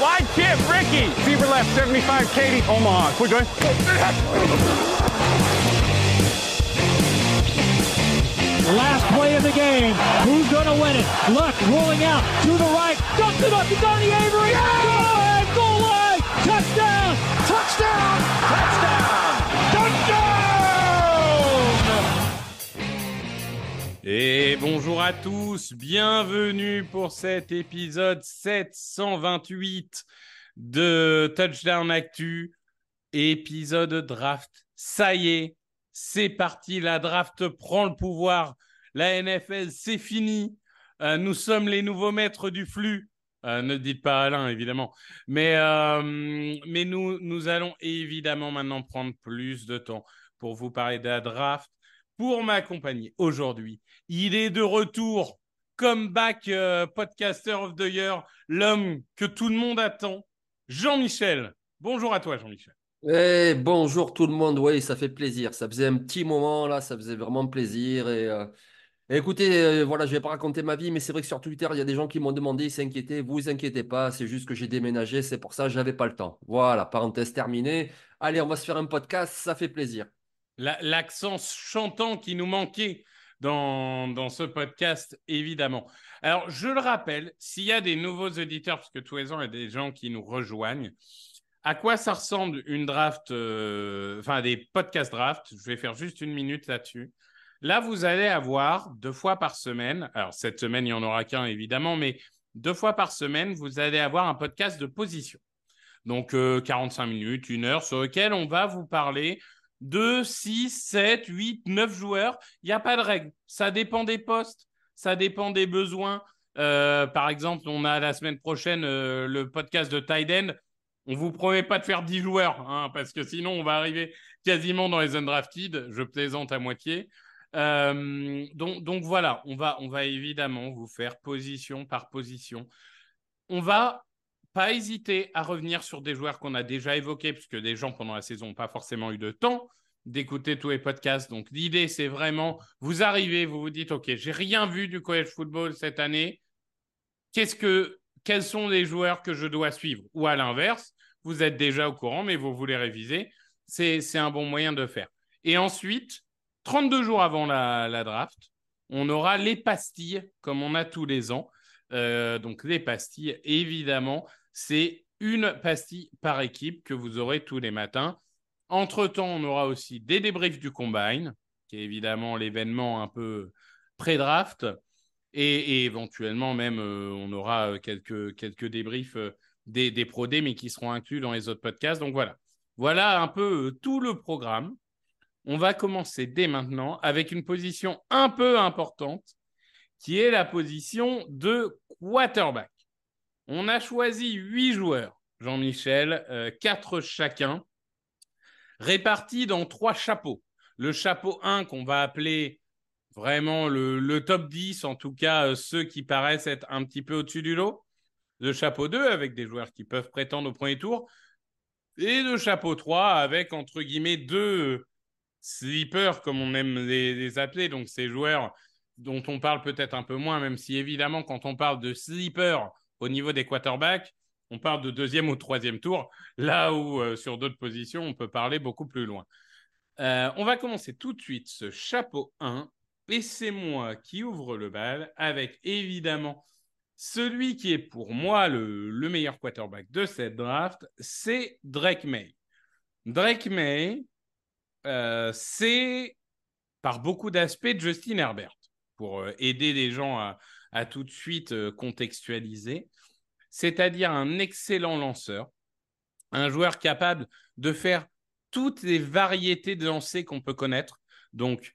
wide chip, Ricky, Fever left, 75, Katie, Omaha. Quick, go Last play of the game. Who's going to win it? Luck rolling out to the right. Dumps it up to Donnie Avery. Goal line, goal line. Touchdown. Touchdown. Touchdown. Et bonjour à tous, bienvenue pour cet épisode 728 de Touchdown Actu, épisode draft. Ça y est, c'est parti, la draft prend le pouvoir. La NFL, c'est fini. Euh, nous sommes les nouveaux maîtres du flux. Euh, ne dites pas Alain, évidemment. Mais, euh, nous allons évidemment maintenant prendre plus de temps pour vous parler de la draft. Pour m'accompagner aujourd'hui, il est de retour, comeback euh, podcaster of the year, l'homme que tout le monde attend, Jean-Michel. Bonjour à toi, Jean-Michel. Eh, bonjour tout le monde, oui, ça fait plaisir. Ça faisait un petit moment là, ça faisait vraiment plaisir. Et, euh, écoutez, euh, voilà, je vais pas raconter ma vie, mais c'est vrai que sur Twitter, il y a des gens qui m'ont demandé, ils s'inquiétaient. Vous inquiétez pas, c'est juste que j'ai déménagé, c'est pour ça j'avais pas le temps. Voilà, parenthèse terminée. Allez, on va se faire un podcast, ça fait plaisir. La- L'accent chantant qui nous manquait dans, dans ce podcast, évidemment. Alors, je le rappelle, s'il y a des nouveaux auditeurs, parce que tous les ans, il y a des gens qui nous rejoignent, à quoi ça ressemble une draft, euh, enfin des podcasts draft? Je vais faire juste une minute là-dessus. Là, vous allez avoir deux fois par semaine, alors cette semaine, il n'y en aura qu'un évidemment, mais deux fois par semaine, vous allez avoir un podcast de position. Donc, euh, 45 minutes, une heure, sur lequel on va vous parler de 6, 7, 8, 9 joueurs. Il n'y a pas de règle. Ça dépend des postes, ça dépend des besoins. Euh, par exemple, on a la semaine prochaine euh, le podcast de Tide End. On vous promet pas de faire 10 joueurs, hein, parce que sinon on va arriver quasiment dans les undrafted. Je plaisante à moitié. Euh, donc, donc voilà, on va, on va évidemment vous faire position par position. On va pas hésiter à revenir sur des joueurs qu'on a déjà évoqués, puisque des gens pendant la saison n'ont pas forcément eu de temps d'écouter tous les podcasts. Donc l'idée, c'est vraiment, vous arrivez, vous vous dites, OK, j'ai rien vu du college football cette année. Qu'est-ce que, quels sont les joueurs que je dois suivre? Ou à l'inverse, vous êtes déjà au courant, mais vous voulez réviser. C'est, un bon moyen de faire. Et ensuite, 32 jours avant la, la draft, on aura les pastilles, comme on a tous les ans. Euh, donc les pastilles, évidemment, c'est une pastille par équipe que vous aurez tous les matins. Entre-temps, on aura aussi des débriefs du Combine, qui est évidemment l'événement un peu pré-draft. Et, éventuellement, même, euh, on aura euh, quelques, débriefs euh, des, des Pro Day, mais qui seront inclus dans les autres podcasts. Donc voilà. Voilà un peu tout le programme. On va commencer dès maintenant avec une position un peu importante, qui est la position de quarterback. On a choisi huit joueurs, Jean-Michel, euh, quatre chacun, répartis dans trois chapeaux. Le chapeau 1 qu'on va appeler vraiment le, top 10, en tout cas euh, ceux qui paraissent être un petit peu au-dessus du lot. Le chapeau 2 avec des joueurs qui peuvent prétendre au premier tour. Et le chapeau 3 avec, entre guillemets, deux sleepers, comme on aime les, les appeler, donc ces joueurs dont on parle peut-être un peu moins, même si évidemment, quand on parle de sleepers au niveau des quarterbacks, on parle de deuxième ou troisième tour, là où euh, sur d'autres positions, on peut parler beaucoup plus loin. Euh, on va commencer tout de suite ce chapeau 1, et c'est moi qui ouvre le bal avec évidemment celui qui est pour moi le, le meilleur quarterback de cette draft, c'est Drake May. Drake May, euh, c'est par beaucoup d'aspects Justin Herbert, pour aider les gens à, à tout de suite euh, contextualiser, c'est-à-dire un excellent lanceur, un joueur capable de faire toutes les variétés de lancers qu'on peut connaître, donc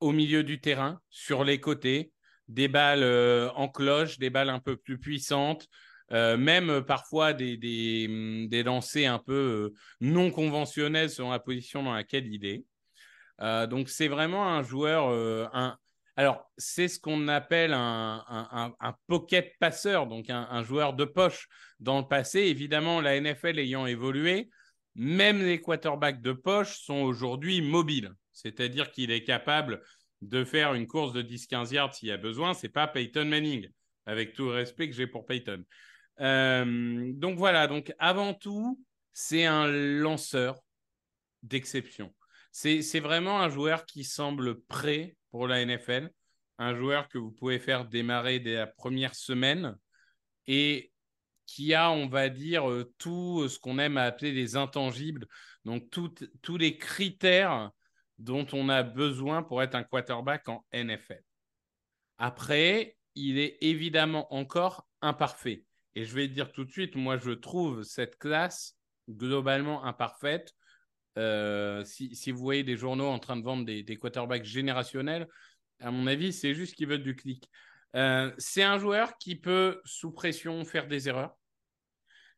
au milieu du terrain, sur les côtés, des balles euh, en cloche, des balles un peu plus puissantes, euh, même parfois des, des, hum, des, lancers un peu non conventionnels selon la position dans laquelle il est. donc c'est vraiment un joueur, un, alors c'est ce qu'on appelle un, pocket passeur, donc un, joueur de poche dans le passé. Évidemment, la NFL ayant évolué, même les quarterbacks de poche sont aujourd'hui mobiles, c'est-à-dire qu'il est capable de faire une course de 10-15 yards s'il y a besoin. C'est pas Peyton Manning, avec tout le respect que j'ai pour Peyton. Euh, donc voilà, donc avant tout, c'est un lanceur d'exception. C'est vraiment un joueur qui semble prêt pour la NFL, un joueur que vous pouvez faire démarrer dès la première semaine et qui a, on va dire, euh, tout ce qu'on aime appeler les intangibles, donc tous les critères dont on a besoin pour être un quarterback en NFL. Après, il est évidemment encore imparfait. Et je vais dire tout de suite, moi, je trouve cette classe globalement imparfaite. Euh, si, vous voyez des journaux en train de vendre des, des quarterbacks générationnels, à mon avis, c'est juste qu'ils veulent du clic. Euh, c'est un joueur qui peut, sous pression, faire des erreurs.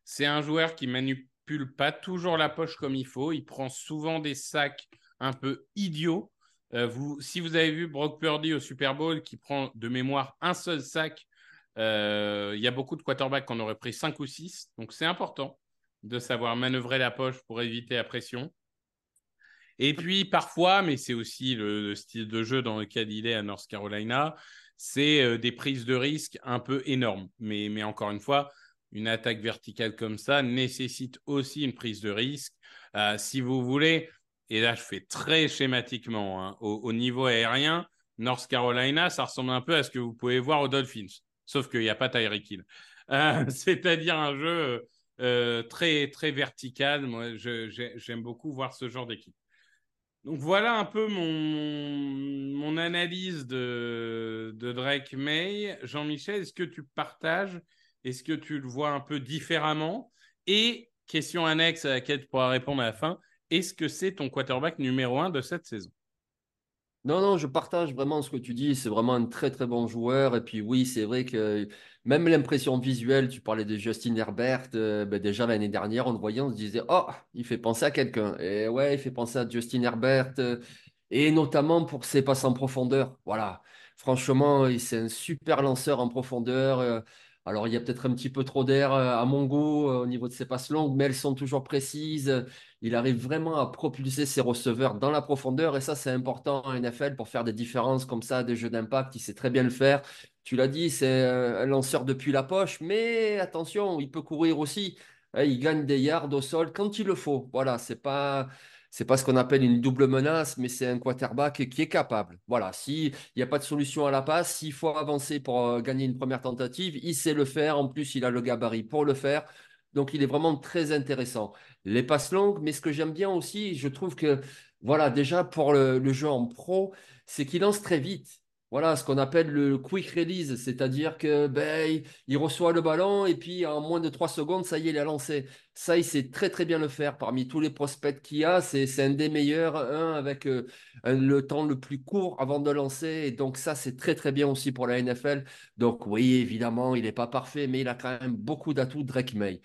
C'est un joueur qui manipule pas toujours la poche comme il faut. Il prend souvent des sacs un peu idiot. Euh, si vous avez vu Brock Purdy au Super Bowl qui prend de mémoire un seul sac, il y a beaucoup de quarterbacks qui en auraient pris 5 ou 6. Donc c'est important de savoir manœuvrer la poche pour éviter la pression. Et puis parfois, mais c'est aussi le, style de jeu dans lequel il est à North Carolina, c'est euh, des prises de risque un peu énormes. Mais, encore une fois, une attaque verticale comme ça nécessite aussi une prise de risque. si vous voulez, et là je fais très schématiquement, hein, au, niveau aérien, North Carolina, ça ressemble un peu à ce que vous pouvez voir aux Dolphins, sauf qu'il n'y a pas Tyreek Hill. Euh, c'est-à-dire un jeu euh, très, très vertical. Moi, j'aime beaucoup voir ce genre d'équipe. Donc voilà un peu mon, analyse de, de Drake May. Jean-Michel, est-ce que tu partages? Est-ce que tu le vois un peu différemment? Et question annexe à laquelle tu pourras répondre à la fin, est-ce que c'est ton quarterback numéro un de cette saison? Non, non, je partage vraiment ce que tu dis. C'est vraiment un très, très bon joueur. Et puis, oui, c'est vrai que même l'impression visuelle, tu parlais de Justin Herbert, euh, ben déjà l'année dernière, on le voyait, on se disait, oh, il fait penser à quelqu'un. Et ouais, il fait penser à Justin Herbert. Euh, et notamment pour ses passes en profondeur. Voilà. Franchement, c'est un super lanceur en profondeur. Euh, alors, il y a peut-être un petit peu trop d'air à mon goût au niveau de ses passes longues, mais elles sont toujours précises. Il arrive vraiment à propulser ses receveurs dans la profondeur et ça, c'est important en NFL pour faire des différences comme ça, des jeux d'impact. Il sait très bien le faire. Tu l'as dit, c'est euh, un lanceur depuis la poche, mais attention, il peut courir aussi. Il gagne des yards au sol quand il le faut. Voilà, c'est pas c'est pas ce qu'on appelle une double menace, mais c'est un quarterback qui est capable. Voilà, s'il n'y a pas de solution à la passe, s'il faut avancer pour euh, gagner une première tentative, il sait le faire. En plus, il a le gabarit pour le faire. Donc, il est vraiment très intéressant. Les passes longues, mais ce que j'aime bien aussi, je trouve que, voilà, déjà pour le jeu en pro, c'est qu'il lance très vite voilà ce qu'on appelle le quick release, c'est-à-dire que ben, il reçoit le ballon et puis en moins de trois secondes, ça y est, il a lancé. Ça, il sait très très bien le faire. Parmi tous les prospects qu'il a, c'est un des meilleurs, un avec euh, le temps le plus court avant de lancer. Et donc ça, c'est très très bien aussi pour la NFL. Donc oui, évidemment, il n'est pas parfait, mais il a quand même beaucoup d'atouts, Drake May.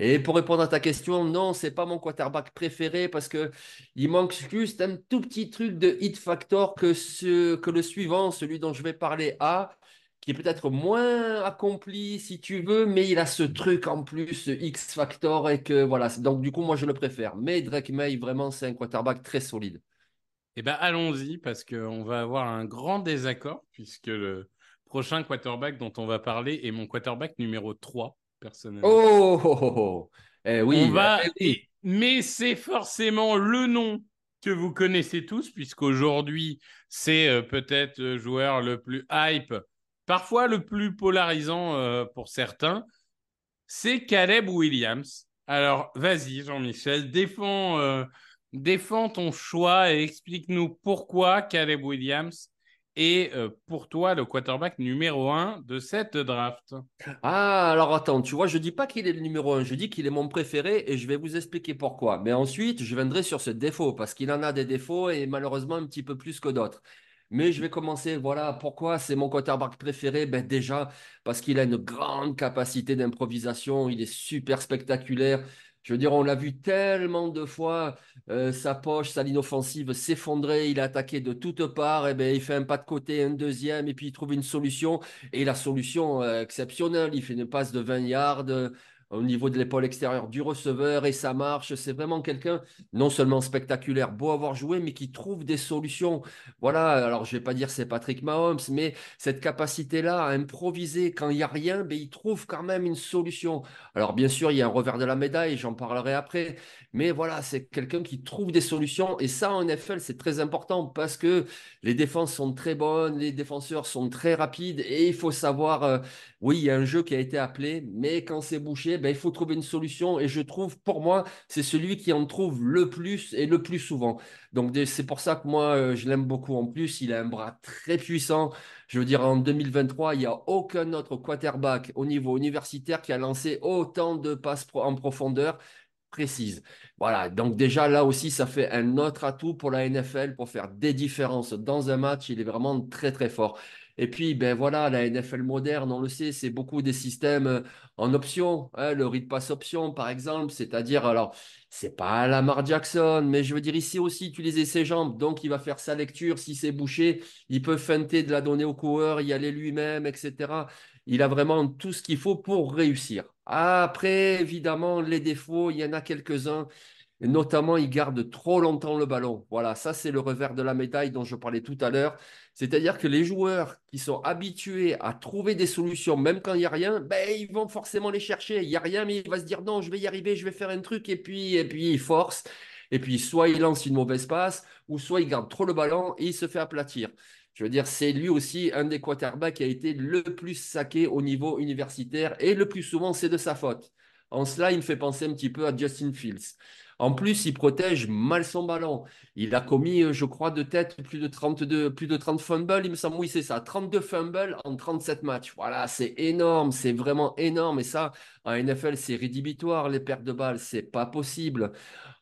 Et pour répondre à ta question, non, c'est pas mon quarterback préféré parce que il manque juste un tout petit truc de hit factor que, ce, que le suivant, celui dont je vais parler, a, qui est peut-être moins accompli si tu veux, mais il a ce truc en plus, ce X factor et que voilà. Donc du coup, moi je le préfère. Mais Drake May, vraiment, c'est un quarterback très solide. Eh bien, allons-y parce qu'on va avoir un grand désaccord puisque le prochain quarterback dont on va parler est mon quarterback numéro 3, personnellement. Oh, oh, oh, oh. Eh oui, On va... oui. et- Mais c'est forcément le nom que vous connaissez tous puisqu'aujourd'hui, c'est euh, peut-être le joueur le plus hype, parfois le plus polarisant euh, pour certains. C'est Caleb Williams. Alors, vas-y, Jean-Michel, défends, euh, défends ton choix et explique-nous pourquoi Caleb Williams est euh, pour toi le quarterback numéro un de cette draft. Ah, alors attends, tu vois, je dis pas qu'il est le numéro un, je dis qu'il est mon préféré et je vais vous expliquer pourquoi. Mais ensuite, je viendrai sur ce défaut parce qu'il en a des défauts et malheureusement un petit peu plus que d'autres. Mais je vais commencer, voilà, pourquoi c'est mon quarterback préféré? Ben déjà, parce qu'il a une grande capacité d'improvisation, il est super spectaculaire. Je veux dire, on l'a vu tellement de fois, euh, sa poche, sa ligne offensive s'effondrer, il a attaqué de toutes parts, et ben, il fait un pas de côté, un deuxième, et puis il trouve une solution. Et la solution euh, exceptionnelle, il fait une passe de 20 yards au niveau de l'épaule extérieure du receveur et ça marche. C'est vraiment quelqu'un non seulement spectaculaire, beau avoir joué, mais qui trouve des solutions. Voilà, alors je vais pas dire c'est Patrick Mahomes, mais cette capacité-là à improviser quand il n'y a rien, ben, il trouve quand même une solution. Alors bien sûr, il y a un revers de la médaille, j'en parlerai après, mais voilà, c'est quelqu'un qui trouve des solutions et ça en NFL, c'est très important parce que les défenses sont très bonnes, les défenseurs sont très rapides et il faut savoir, euh, oui, il y a un jeu qui a été appelé, mais quand c'est bouché, ben, il faut trouver une solution. Et je trouve, pour moi, c'est celui qui en trouve le plus et le plus souvent. Donc c'est pour ça que moi, euh, je l'aime beaucoup. En plus, il a un bras très puissant. Je veux dire, en 2023, il n'y a aucun autre quarterback au niveau universitaire qui a lancé autant de passes en profondeur précises. Voilà, donc déjà là aussi, ça fait un autre atout pour la NFL pour faire des différences dans un match. Il est vraiment très, très fort. Et puis, ben voilà, la NFL moderne, on le sait, c'est beaucoup des systèmes euh, en option. hein, le read pass option, par exemple, c'est-à-dire, alors, c'est pas Lamar Jackson, mais je veux dire, ici aussi, utiliser ses jambes. Donc, il va faire sa lecture. Si c'est bouché, il peut feinter de la donner au coureur, y aller lui-même, etc. Il a vraiment tout ce qu'il faut pour réussir. Après, évidemment, les défauts, il y en a quelques-uns. Notamment, il garde trop longtemps le ballon. Voilà, ça, c'est le revers de la médaille dont je parlais tout à l'heure. C'est-à-dire que les joueurs qui sont habitués à trouver des solutions, même quand il n'y a rien, ben, ils vont forcément les chercher. Il n'y a rien, mais il va se dire non, je vais y arriver, je vais faire un truc, et puis, et puis il force. Et puis, soit il lance une mauvaise passe, ou soit il garde trop le ballon et il se fait aplatir. Je veux dire, c'est lui aussi un des quarterbacks qui a été le plus saqué au niveau universitaire, et le plus souvent, c'est de sa faute. En cela, il me fait penser un petit peu à Justin Fields. En plus, il protège mal son ballon. Il a commis, euh, je crois, de tête plus de 32, plus de 30 fumbles, il me semble. Oui, c'est ça. 32 fumbles en 37 matchs. Voilà, c'est énorme. C'est vraiment énorme. Et ça, en NFL, c'est rédhibitoire. Les pertes de balles, c'est pas possible.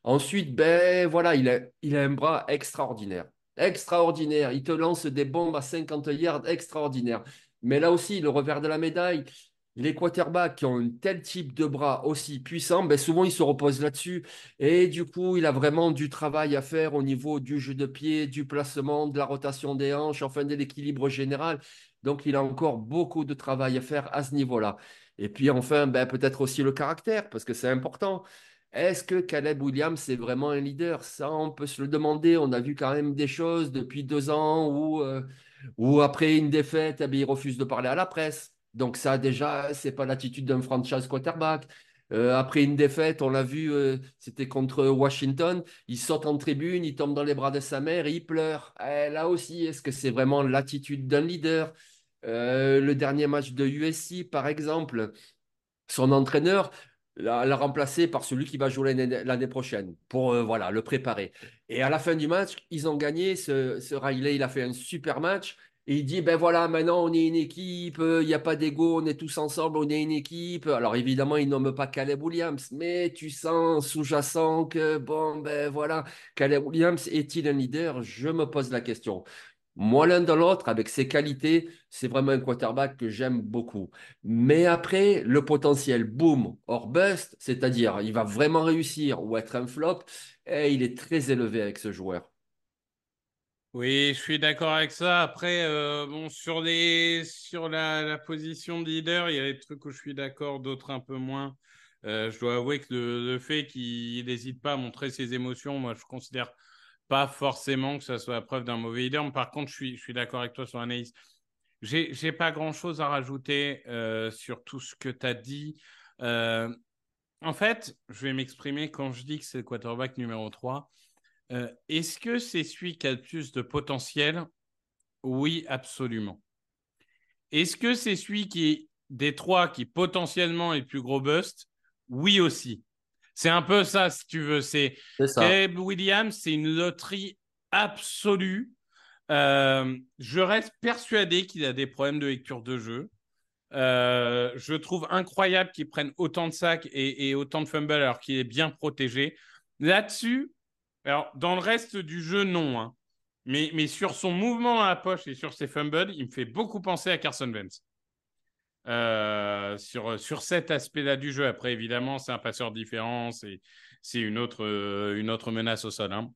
Ensuite, ben voilà, il a, il a un bras extraordinaire. Extraordinaire. Il te lance des bombes à 50 yards extraordinaire. Mais là aussi, le revers de la médaille, les quarterbacks qui ont un tel type de bras aussi puissant, ben souvent ils se reposent là-dessus. Et du coup, il a vraiment du travail à faire au niveau du jeu de pied, du placement, de la rotation des hanches, enfin de l'équilibre général. Donc, il a encore beaucoup de travail à faire à ce niveau-là. Et puis enfin, ben, peut-être aussi le caractère, parce que c'est important. Est-ce que Caleb Williams est vraiment un leader? Ça, on peut se le demander. On a vu quand même des choses depuis deux ans où, euh, après une défaite, eh il refuse de parler à la presse. Donc ça, déjà, c'est pas l'attitude d'un franchise quarterback. Euh, après une défaite, on l'a vu, euh, c'était contre Washington. Il saute en tribune, il tombe dans les bras de sa mère et il pleure. Eh, là aussi, est-ce que c'est vraiment l'attitude d'un leader? Euh, Le dernier match de USC, par exemple, son entraîneur l'a l'a remplacé par celui qui va jouer l'année prochaine pour le préparer. Et à la fin du match, ils ont gagné. Ce, ce Riley, il a fait un super match. Il dit, ben voilà, maintenant on est une équipe, euh, il n'y a pas d'ego, on est tous ensemble, on est une équipe. Alors évidemment, il nomme pas Caleb Williams, mais tu sens sous-jacent que, bon, ben voilà, Caleb Williams est-il un leader? Je me pose la question. Moi, l'un dans l'autre, avec ses qualités, c'est vraiment un quarterback que j'aime beaucoup. Mais après, le potentiel boom or bust, c'est-à-dire il va vraiment réussir ou être un flop, il est très élevé avec ce joueur. Oui, je suis d'accord avec ça. Après, euh, bon, sur les, sur la, position de leader, il y a des trucs où je suis d'accord, d'autres un peu moins. Euh, je dois avouer que le, fait qu'il n'hésite pas à montrer ses émotions, moi, je considère pas forcément que ça soit la preuve d'un mauvais leader. Par contre, je suis, d'accord avec toi sur l'analyse. J'ai, j'ai pas grand chose à rajouter euh, sur tout ce que tu as dit. En fait, je vais m'exprimer quand je dis que c'est le quarterback numéro 3. Euh, est-ce que c'est celui qui a le plus de potentiel? Oui, absolument. Est-ce que c'est celui qui est des trois qui potentiellement est le plus gros bust? Oui aussi. C'est un peu ça, si tu veux. C'est Caleb Williams, c'est une loterie absolue. Euh, je reste persuadé qu'il a des problèmes de lecture de jeu. Euh, je trouve incroyable qu'il prenne autant de sacs et, autant de fumbles alors qu'il est bien protégé. Là-dessus, alors dans le reste du jeu, non. Hein. Mais, mais sur son mouvement à la poche et sur ses fumbles, il me fait beaucoup penser à Carson Wentz. Euh, sur, sur cet aspect-là du jeu. Après, évidemment, c'est un passeur différent, c'est, c'est une, autre, euh, une autre menace au sol. Hein.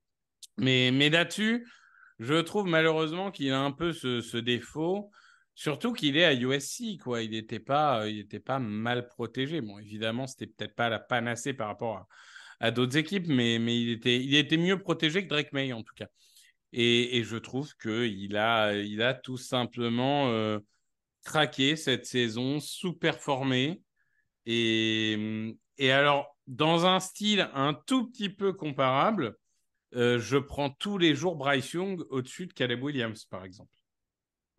Mais, mais là-dessus, je trouve malheureusement qu'il a un peu ce, ce défaut, surtout qu'il est à USC. Quoi. Il n'était pas, pas mal protégé. Bon, évidemment, c'était peut-être pas la panacée par rapport à, à d'autres équipes, mais, il, était, il était mieux protégé que Drake May, en tout cas. Et, je trouve qu'il a, il a tout simplement... Euh, craqué cette saison, sous-performé. Et, et alors, dans un style un tout petit peu comparable, euh, je prends tous les jours Bryce Young au-dessus de Caleb Williams, par exemple.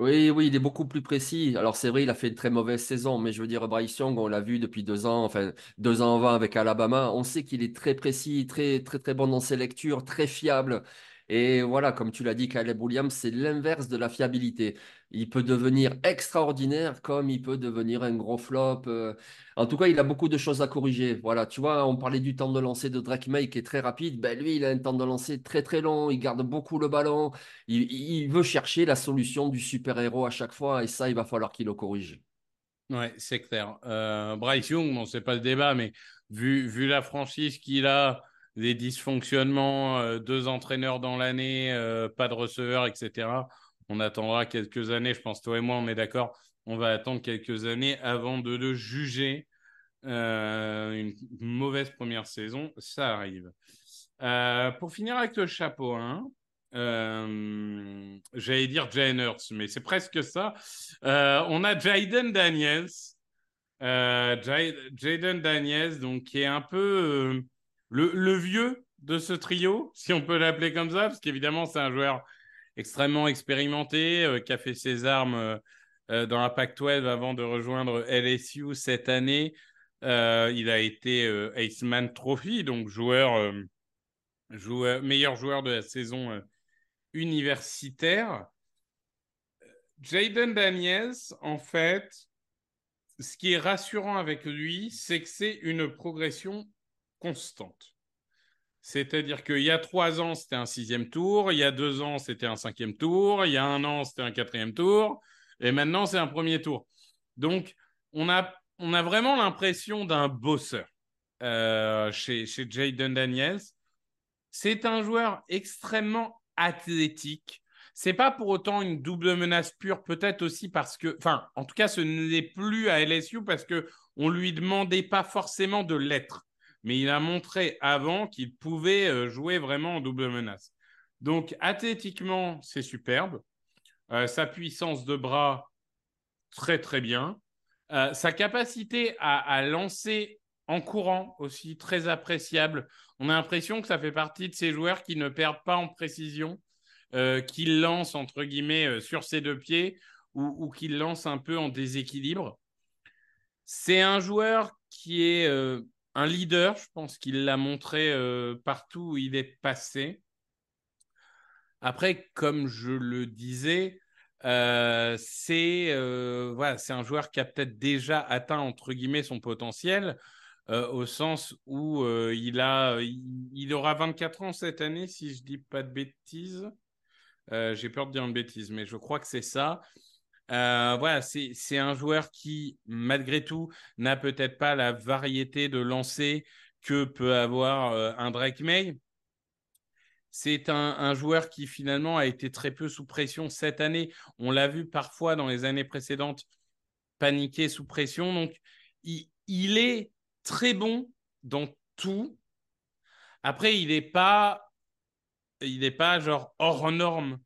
Oui, oui, il est beaucoup plus précis. Alors c'est vrai, il a fait une très mauvaise saison, mais je veux dire, Bryce Young, on l'a vu depuis deux ans, enfin deux ans avant avec Alabama. On sait qu'il est très précis, très très très bon dans ses lectures, très fiable. Et voilà, comme tu l'as dit, Caleb Williams, c'est l'inverse de la fiabilité. Il peut devenir extraordinaire comme il peut devenir un gros flop. Euh. En tout cas, il a beaucoup de choses à corriger. Voilà, tu vois, on parlait du temps de lancer de Drake May qui est très rapide. Ben, lui, il a un temps de lancer très très long. Il garde beaucoup le ballon. Il, veut chercher la solution du super-héros à chaque fois. Et ça, il va falloir qu'il le corrige. Ouais, c'est clair. Euh, Bryce Young, bon, c'est pas le débat, mais vu, vu la franchise qu'il a, les dysfonctionnements, euh, deux entraîneurs dans l'année, euh, pas de receveur, etc. On attendra quelques années, je pense, toi et moi, on est d'accord, on va attendre quelques années avant de le juger. Euh, une mauvaise première saison, ça arrive. pour finir avec le chapeau 1, j'allais dire Jane Hurts, mais c'est presque ça. on a Jaden Daniels. Jaden Daniels, donc, qui est un peu le, vieux de ce trio, si on peut l'appeler comme ça, parce qu'évidemment, c'est un joueur extrêmement expérimenté, euh, qui a fait ses armes euh, euh, dans la PAC-12 avant de rejoindre LSU cette année. il a été Aceman Trophy, donc joueur, meilleur joueur de la saison universitaire. Jaden Daniels, en fait, ce qui est rassurant avec lui, c'est que c'est une progression constante. C'est-à-dire qu'il y a trois ans, c'était un sixième tour, il y a deux ans, c'était un cinquième tour, il y a un an, c'était un quatrième tour, et maintenant, c'est un premier tour. Donc, on a, on a vraiment l'impression d'un bosseur euh, chez, chez Daniels. C'est un joueur extrêmement athlétique. C'est pas pour autant une double menace pure, peut-être aussi parce que, enfin, en tout cas, ce n'est plus à LSU parce que on lui demandait pas forcément de l'être mais il a montré avant qu'il pouvait euh, jouer vraiment en double menace. Donc, athlétiquement, c'est superbe. Euh, sa puissance de bras, très, très bien. Euh, sa capacité à, lancer en courant aussi, très appréciable. On a l'impression que ça fait partie de ces joueurs qui ne perdent pas en précision, qui lancent, entre guillemets, sur ses deux pieds ou, ou qui lancent un peu en déséquilibre. C'est un joueur qui est un leader, je pense qu'il l'a montré euh, partout où il est passé. Après, comme je le disais, euh, c'est euh, voilà, c'est un joueur qui a peut-être déjà atteint entre guillemets son potentiel au sens où il a il, aura 24 ans cette année si je dis pas de bêtises. J'ai peur de dire une bêtise, mais je crois que c'est ça. Euh, voilà, c'est un joueur qui, malgré tout, n'a peut-être pas la variété de lancer que peut avoir euh, un Drake May. C'est un, joueur qui finalement a été très peu sous pression cette année. On l'a vu parfois dans les années précédentes paniquer sous pression. Donc, il, est très bon dans tout. Après, il n'est pas pas genre hors norme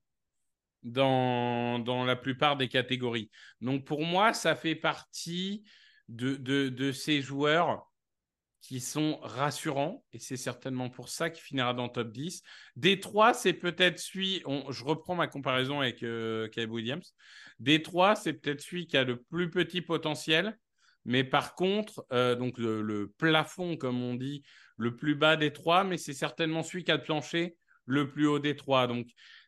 dans, la plupart des catégories. Donc pour moi, ça fait partie de, ces joueurs qui sont rassurants, et c'est certainement pour ça qu'il finira dans top 10. Détroit, c'est peut-être celui, je reprends ma comparaison avec euh, Caleb Williams, Détroit, c'est peut-être celui qui a le plus petit potentiel, mais par contre, euh, donc le, plafond, comme on dit, le plus bas des trois, mais c'est certainement celui qui a le plancher le plus haut des trois. Donc,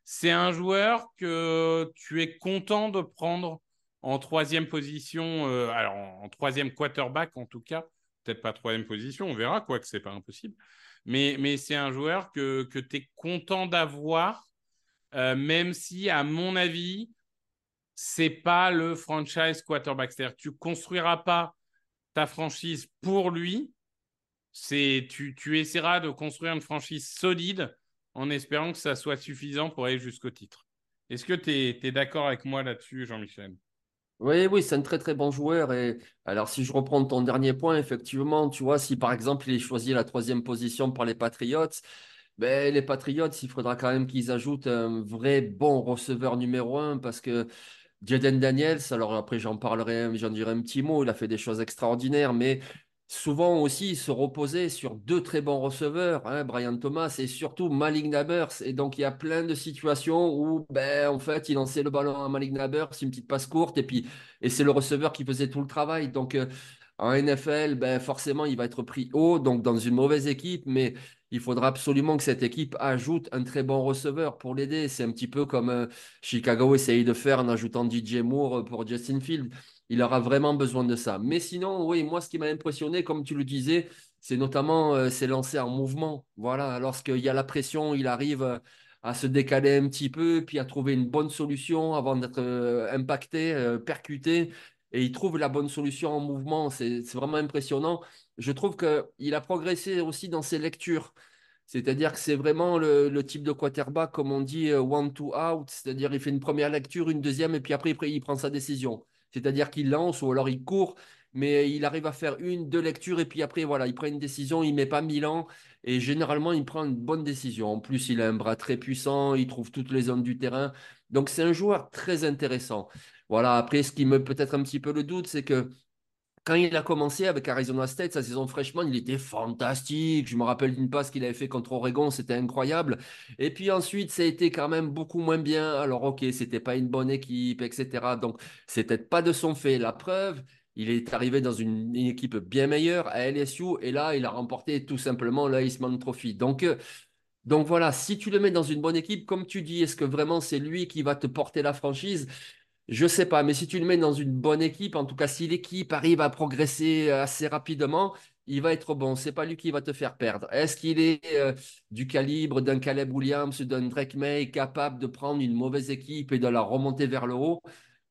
c'est un joueur que tu es content de prendre en troisième position, euh, alors en troisième quarterback en tout cas, peut-être pas troisième position, on verra, quoi que c'est pas impossible. Mais, mais c'est un joueur que, que tu es content d'avoir, euh, même si, à mon avis, c'est pas le franchise quarterback. C'est-à-dire tu construiras pas ta franchise pour lui. C'est tu, tu essaieras de construire une franchise solide en espérant que ça soit suffisant pour aller jusqu'au titre. Est-ce que tu es, d'accord avec moi là-dessus, Jean-Michel? Oui, oui, c'est un très très bon joueur. Et alors, si je reprends ton dernier point, effectivement, tu vois, si par exemple il est choisi la troisième position par les Patriots, ben, les Patriots, il faudra quand même qu'ils ajoutent un vrai bon receveur numéro un parce que Jaden Daniels, alors après j'en parlerai, j'en dirai un petit mot, il a fait des choses extraordinaires, mais souvent aussi se reposer sur deux très bons receveurs, hein, Brian Thomas et surtout Malik Nabers. Et donc, il y a plein de situations où, ben, en fait, il lançait le ballon à Malik Nabers, une petite passe courte, et puis et c'est le receveur qui faisait tout le travail. Donc, euh, en NFL, ben, forcément, il va être pris haut, donc dans une mauvaise équipe, mais il faudra absolument que cette équipe ajoute un très bon receveur pour l'aider. C'est un petit peu comme euh, Chicago essaye de faire en ajoutant DJ Moore pour Justin Field. Il aura vraiment besoin de ça. Mais sinon, oui, moi, ce qui m'a impressionné, comme tu le disais, c'est notamment euh, c'est lancé en mouvement. Voilà, lorsqu'il y a la pression, il arrive euh, à se décaler un petit peu, puis à trouver une bonne solution avant d'être euh, impacté, percuté. Et il trouve la bonne solution en mouvement. C'est vraiment impressionnant. Je trouve qu'il a progressé aussi dans ses lectures. C'est-à-dire que c'est vraiment le, le, type de quarterback, comme on dit, one to out. C'est-à-dire il fait une première lecture, une deuxième, et puis après, il prend sa décision. C'est-à-dire qu'il lance ou alors il court, mais il arrive à faire une, deux lectures et puis après, voilà, il prend une décision, il met pas mille ans et généralement, il prend une bonne décision. En plus, il a un bras très puissant, il trouve toutes les zones du terrain. Donc, c'est un joueur très intéressant. Voilà, après, ce qui me peut-être un petit peu le doute, c'est que quand il a commencé avec Arizona State, sa saison fraîchement, il était fantastique. Je me rappelle d'une passe qu'il avait fait contre Oregon, c'était incroyable. Et puis ensuite, ça a été quand même beaucoup moins bien. Alors, ok, c'était pas une bonne équipe, etc. Donc, c'était pas de son fait. La preuve, il est arrivé dans une, équipe bien meilleure à LSU et là, il a remporté tout simplement l'Iceman Trophy. Donc, euh, donc voilà, si tu le mets dans une bonne équipe, comme tu dis, est-ce que vraiment c'est lui qui va te porter la franchise? Je sais pas, mais si tu le mets dans une bonne équipe, en tout cas si l'équipe arrive à progresser euh, assez rapidement, il va être bon. C'est pas lui qui va te faire perdre. Est-ce qu'il est, euh, du calibre d'un Caleb Williams, d'un Drake May, capable de prendre une mauvaise équipe et de la remonter vers le haut?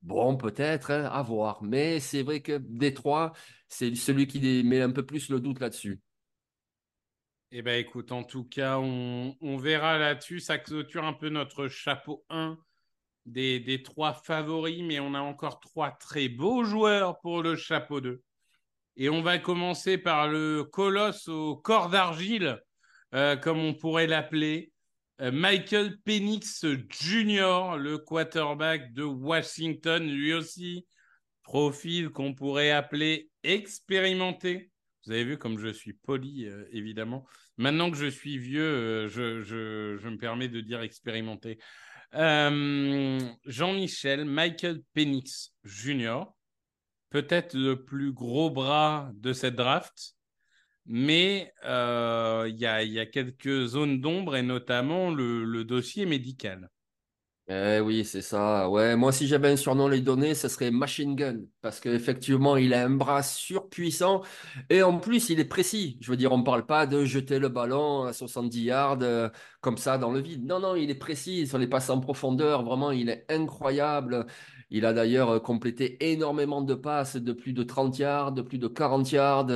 Bon, peut-être, hein, à voir. Mais c'est vrai que Détroit, c'est celui qui met un peu plus le doute là-dessus. Eh bien, écoute, en tout cas, on, on verra là-dessus. Ça clôture un peu notre chapeau 1 des, trois favoris, mais on a encore trois très beaux joueurs pour le chapeau 2. Et on va commencer par le colosse au corps d'argile, euh, comme on pourrait l'appeler. Euh, Michael Penix Jr., le quarterback de Washington, lui aussi, profil qu'on pourrait appeler expérimenté. Vous avez vu comme je suis poli, euh, évidemment. Maintenant que je suis vieux, je, je, me permets de dire expérimenté. Euh, Jean-Michel, Michael Penix Jr., peut-être le plus gros bras de cette draft, mais euh, il y, a, quelques zones d'ombre et notamment le dossier médical. Eh oui, c'est ça. Ouais, moi, si j'avais un surnom à lui donner, ce serait Machine Gun. Parce qu'effectivement, il a un bras surpuissant. Et en plus, il est précis. Je veux dire, on ne parle pas de jeter le ballon à 70 yards euh, comme ça dans le vide. Non, non, il est précis sur les passes en profondeur. Vraiment, il est incroyable. Il a d'ailleurs euh, complété énormément de passes de plus de 30 yards, de plus de 40 yards.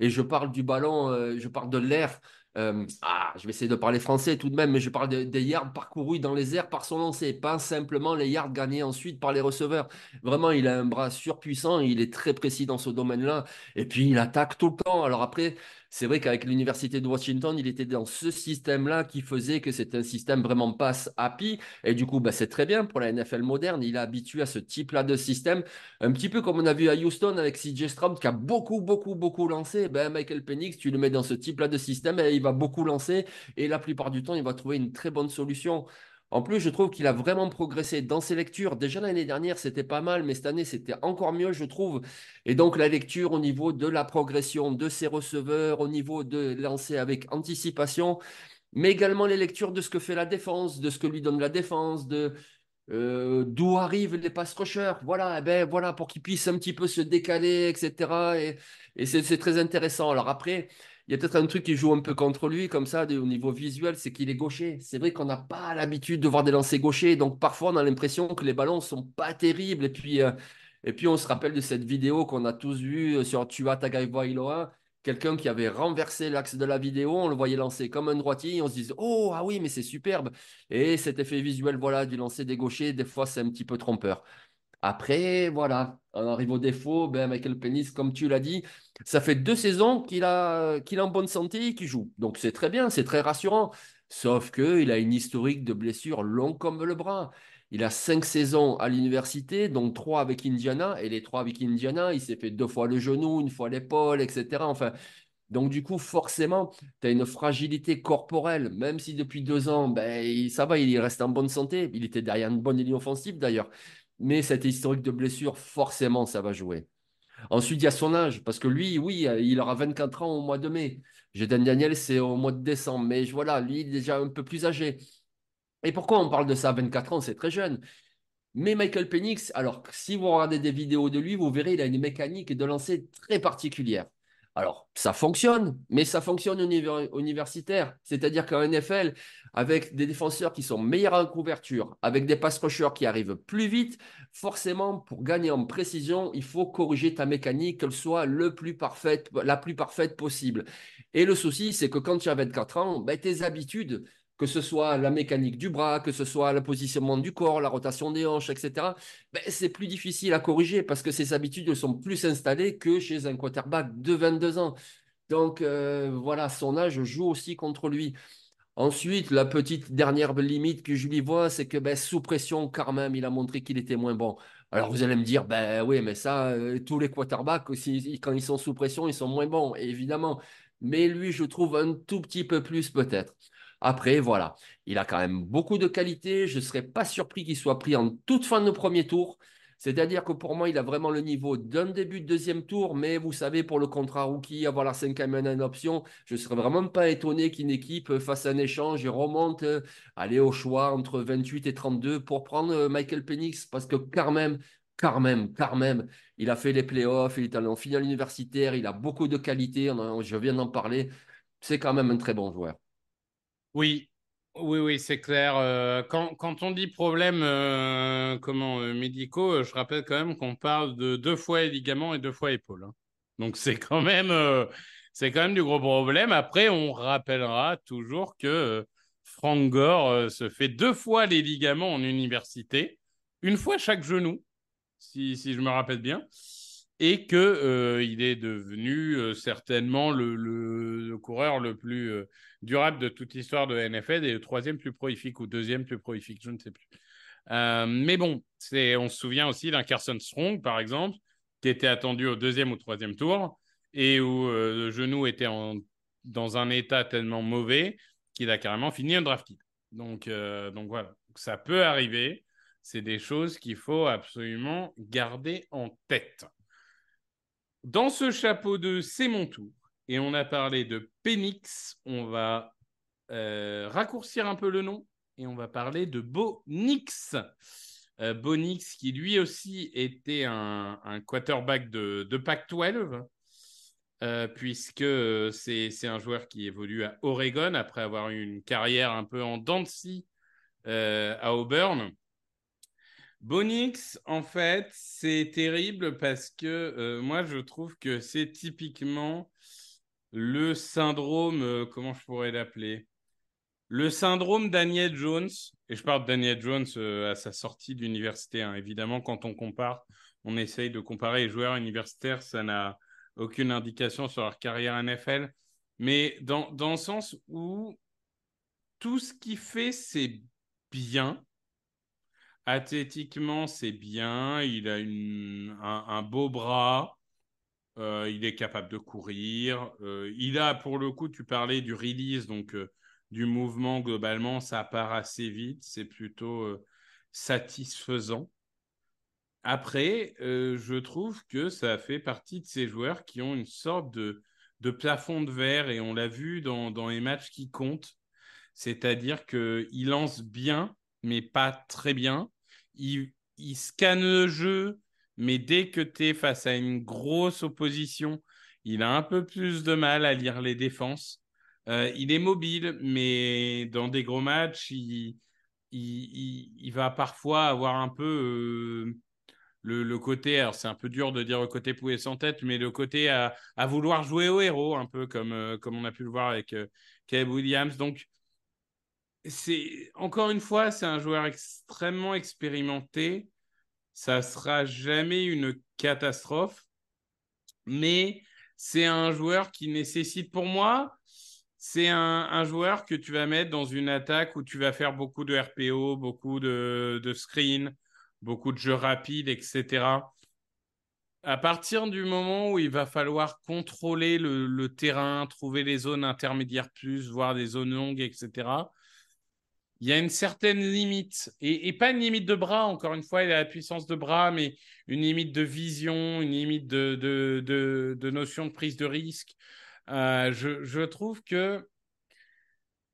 Et je parle du ballon, euh, je parle de l'air. Euh, ah, je vais essayer de parler français tout de même, mais je parle des yards parcourus dans les airs par son lancer, pas simplement les yards gagnés ensuite par les receveurs. Vraiment, il a un bras surpuissant, il est très précis dans ce domaine-là, et puis il attaque tout le temps. Alors après, c'est vrai qu'avec l'université de Washington, il était dans ce système-là qui faisait que c'était un système vraiment pass happy. Et du coup, bah, c'est très bien pour la NFL moderne. Il est habitué à ce type-là de système. Un petit peu comme on a vu à Houston avec CJ Stroud qui a beaucoup, beaucoup, beaucoup lancé. Ben, Michael Penix, tu le mets dans ce type-là de système et il va beaucoup lancer. Et la plupart du temps, il va trouver une très bonne solution. En plus, je trouve qu'il a vraiment progressé dans ses lectures. Déjà l'année dernière, c'était pas mal, mais cette année, c'était encore mieux, je trouve. Et donc, la lecture au niveau de la progression de ses receveurs, au niveau de lancer avec anticipation, mais également les lectures de ce que fait la défense, de ce que lui donne la défense, de euh, d'où arrivent les pass rushers. Voilà, eh ben, voilà pour qu'il puisse un petit peu se décaler, etc. Et, et c'est très intéressant. Alors après, il y a peut-être un truc qui joue un peu contre lui, comme ça, au niveau visuel, c'est qu'il est gaucher. C'est vrai qu'on n'a pas l'habitude de voir des lancers gauchers, donc parfois on a l'impression que les ballons sont pas terribles. Et puis, euh, on se rappelle de cette vidéo qu'on a tous vue euh, sur Tua Tagovailoa, quelqu'un qui avait renversé l'axe de la vidéo, on le voyait lancer comme un droitier, on se disait oh ah oui mais c'est superbe. Et cet effet visuel voilà du lancer des gauchers, des fois c'est un petit peu trompeur. Après, voilà, on arrive au défaut. Ben, Michael Pennis, comme tu l'as dit, ça fait deux saisons qu'il qu'il est en bonne santé et qu'il joue. Donc c'est très bien, c'est très rassurant. Sauf qu'il a une historique de blessures long comme le bras. Il a cinq saisons à l'université, donc trois avec Indiana. Et les trois avec Indiana, il s'est fait deux fois le genou, une fois l'épaule, etc. Enfin, donc, du coup, forcément, tu as une fragilité corporelle, même si depuis deux ans, ben, ça va, il reste en bonne santé. Il était derrière une bonne ligne offensive d'ailleurs mais cette historique de blessure, forcément, ça va jouer. Ensuite, il y a son âge, parce que lui, oui, il aura 24 ans au mois de mai. Jaden Daniel, c'est au mois de décembre, mais voilà, lui, il est déjà un peu plus âgé. Et pourquoi on parle de ça à 24 ans? C'est très jeune. Mais Michael Penix, alors, si vous regardez des vidéos de lui, vous verrez, il a une mécanique de lancer très particulière. Alors, ça fonctionne, mais ça fonctionne universitaire. C'est-à-dire qu'en NFL, avec des défenseurs qui sont meilleurs en couverture, avec des pass rushers qui arrivent plus vite, forcément, pour gagner en précision, il faut corriger ta mécanique, qu'elle soit la plus parfaite possible. Et le souci, c'est que quand tu as 24 ans, ben, tes habitudes, que ce soit la mécanique du bras, que ce soit le positionnement du corps, la rotation des hanches, etc., ben, c'est plus difficile à corriger parce que ces habitudes sont plus installées que chez un quarterback de 22 ans. Donc euh, voilà, son âge joue aussi contre lui. Ensuite, la petite dernière limite que je lui vois, c'est que ben, sous pression, quand même, il a montré qu'il était moins bon. Alors vous allez me dire, ben oui, mais ça, euh, tous les quarterbacks, aussi, quand ils sont sous pression, ils sont moins bons, évidemment. Mais lui, je trouve un tout petit peu plus peut-être. Après, voilà, il a quand même beaucoup de qualités. Je ne serais pas surpris qu'il soit pris en toute fin de premier tour. C'est-à-dire que pour moi, il a vraiment le niveau d'un début de deuxième tour, mais vous savez, pour le contrat rookie, avoir la cinquième année en option, je ne serais vraiment pas étonné qu'une équipe fasse un échange et remonte, euh, aller au choix entre 28 et 32 pour prendre euh, Michael Penix, parce que quand même, quand même, quand même, il a fait les playoffs, il est allé en finale universitaire, il a beaucoup de qualités, je viens d'en parler. C'est quand même un très bon joueur. Oui, oui, oui, c'est clair. Euh, quand, on dit problème euh, comment, euh, médicaux, je rappelle quand même qu'on parle de deux fois ligaments et deux fois épaules. Hein. Donc c'est quand même c'est quand même du gros problème. Après, on rappellera toujours que Frank Gore se fait deux fois les ligaments en université, une fois chaque genou, si, je me rappelle bien et que euh, il est devenu euh, certainement le, coureur le plus euh, durable de toute l'histoire de NFL et le troisième plus prolifique ou deuxième plus prolifique, je ne sais plus. mais bon, on se souvient aussi d'un Carson Strong, par exemple, qui était attendu au deuxième ou troisième tour et où le genou était dans un état tellement mauvais qu'il a carrément fini un draft. Donc, donc voilà, ça peut arriver. C'est des choses qu'il faut absolument garder en tête. Dans ce chapeau de C'est mon tour, et on a parlé de Penix, on va euh, raccourcir un peu le nom et on va parler de Bonix. Euh, Bonix qui lui aussi était un, quarterback de, de Pac-12, euh, puisque c'est un joueur qui évolue à Oregon après avoir eu une carrière un peu en dents à Auburn. Bonix, en fait, c'est terrible parce que moi, je trouve que c'est typiquement le syndrome, euh, comment je pourrais l'appeler? Le syndrome Daniel Jones, et je parle de Daniel Jones euh, à sa sortie d'université. Hein. Évidemment, quand on compare, on essaye de comparer les joueurs universitaires, ça n'a aucune indication sur leur carrière NFL. mais dans, dans le sens où tout ce qu'il fait, c'est bien. Athlétiquement, c'est bien. Il a une, un, beau bras. Euh, il est capable de courir. Euh, il a, pour le coup, tu parlais du release, donc euh, du mouvement globalement, ça part assez vite. C'est plutôt satisfaisant. Après, je trouve que ça fait partie de ces joueurs qui ont une sorte de, plafond de verre et on l'a vu dans, dans les matchs qui comptent. C'est-à-dire qu'il lance bien, mais pas très bien. Il, il scanne le jeu, mais dès que tu es face à une grosse opposition, il a un peu plus de mal à lire les défenses. Euh, il est mobile, mais dans des gros matchs, il, va parfois avoir un peu euh, le, côté, alors c'est un peu dur de dire le côté pouet sans tête, mais le côté à, à vouloir jouer au héros, un peu comme, euh, comme on a pu le voir avec Caleb Williams. Donc, c'est encore une fois, c'est un joueur extrêmement expérimenté. Ça sera jamais une catastrophe, mais c'est un joueur qui nécessite, pour moi, c'est un, joueur que tu vas mettre dans une attaque où tu vas faire beaucoup de RPO, beaucoup de, screen, beaucoup de jeux rapides, etc. À partir du moment où il va falloir contrôler le, le terrain, trouver les zones intermédiaires plus, voir des zones longues, etc., il y a une certaine limite, et, pas une limite de bras, encore une fois, il a la puissance de bras, mais une limite de vision, une limite de, notion de prise de risque. Euh, je, trouve que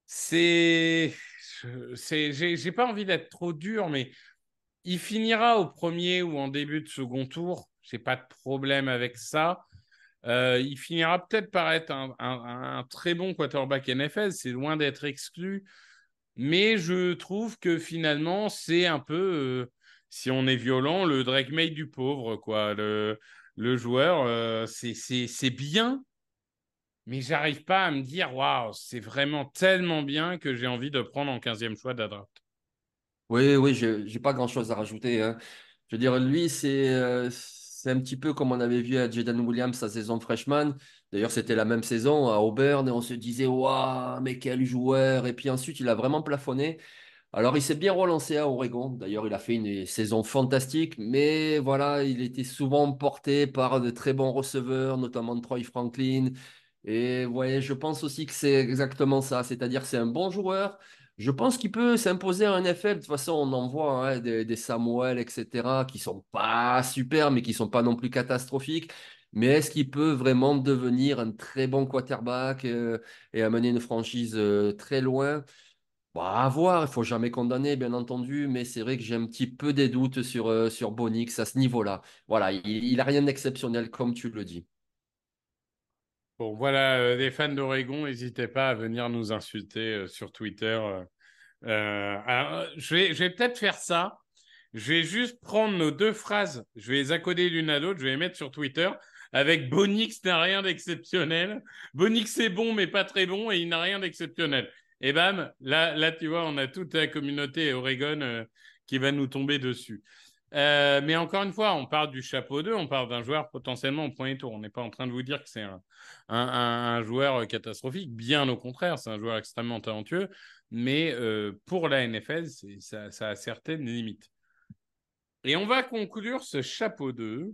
c'est. J'ai pas envie d'être trop dur, mais il finira au premier ou en début de second tour. J'ai pas de problème avec ça. Euh, il finira peut-être par être un, un, très bon quarterback NFL, c'est loin d'être exclu. Mais je trouve que finalement, c'est un peu, euh, si on est violent, le Drake May du pauvre, quoi. Le, le joueur, euh, c'est bien, mais j'arrive pas à me dire, waouh, c'est vraiment tellement bien que j'ai envie de prendre en 15e choix de. Oui, oui, j'ai pas grand-chose à rajouter. Hein. Je veux dire, lui, c'est euh, c'est un petit peu comme on avait vu à Jaden Williams sa saison freshman. D'ailleurs, c'était la même saison à Auburn et on se disait, waouh, mais quel joueur. Et puis ensuite, il a vraiment plafonné. Alors, il s'est bien relancé à Oregon. D'ailleurs, il a fait une saison fantastique, mais voilà, il était souvent porté par de très bons receveurs, notamment Troy Franklin. Et ouais, je pense aussi que c'est exactement ça. C'est-à-dire, c'est un bon joueur, je pense qu'il peut s'imposer un NFL. De toute façon, on en voit hein, des, Samuel, etc., qui sont pas super, mais qui sont pas non plus catastrophiques. Mais est-ce qu'il peut vraiment devenir un très bon quarterback euh, et amener une franchise euh, très loin? Bah, À voir, il faut jamais condamner, bien entendu, mais c'est vrai que j'ai un petit peu des doutes sur, euh, sur Bonix à ce niveau-là. Voilà, il n'a rien d'exceptionnel, comme tu le dis. Bon, voilà, euh, les fans d'Oregon, n'hésitez pas à venir nous insulter euh, sur Twitter. Euh, alors, je vais, je vais peut-être faire ça. Je vais juste prendre nos deux phrases, je vais les accoder l'une à l'autre, je vais les mettre sur Twitter avec Bonix n'a rien d'exceptionnel. Bonix est bon, mais pas très bon, et il n'a rien d'exceptionnel. Et bam, là, là, tu vois, on a toute la communauté Oregon qui va nous tomber dessus. Euh, mais encore une fois, on parle du chapeau 2, on parle d'un joueur potentiellement au premier tour. On n'est pas en train de vous dire que c'est un, joueur catastrophique, bien au contraire, c'est un joueur extrêmement talentueux, mais euh, pour la NFL, ça, ça, a certaines limites. Et on va conclure ce chapeau 2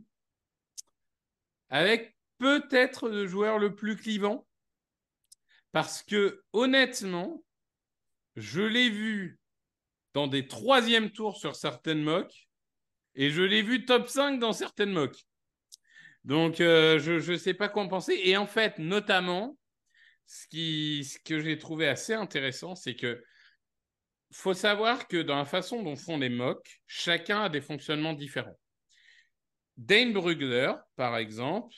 avec peut-être le joueur le plus clivant, parce que honnêtement, je l'ai vu dans des troisièmes tours sur certaines mocks et je l'ai vu top 5 dans certaines mocks. Donc, euh, je ne sais pas quoi en penser. Et en fait, notamment, ce, que j'ai trouvé assez intéressant, c'est que faut savoir que dans la façon dont font les mocks, chacun a des fonctionnements différents. Dane Brugler, par exemple,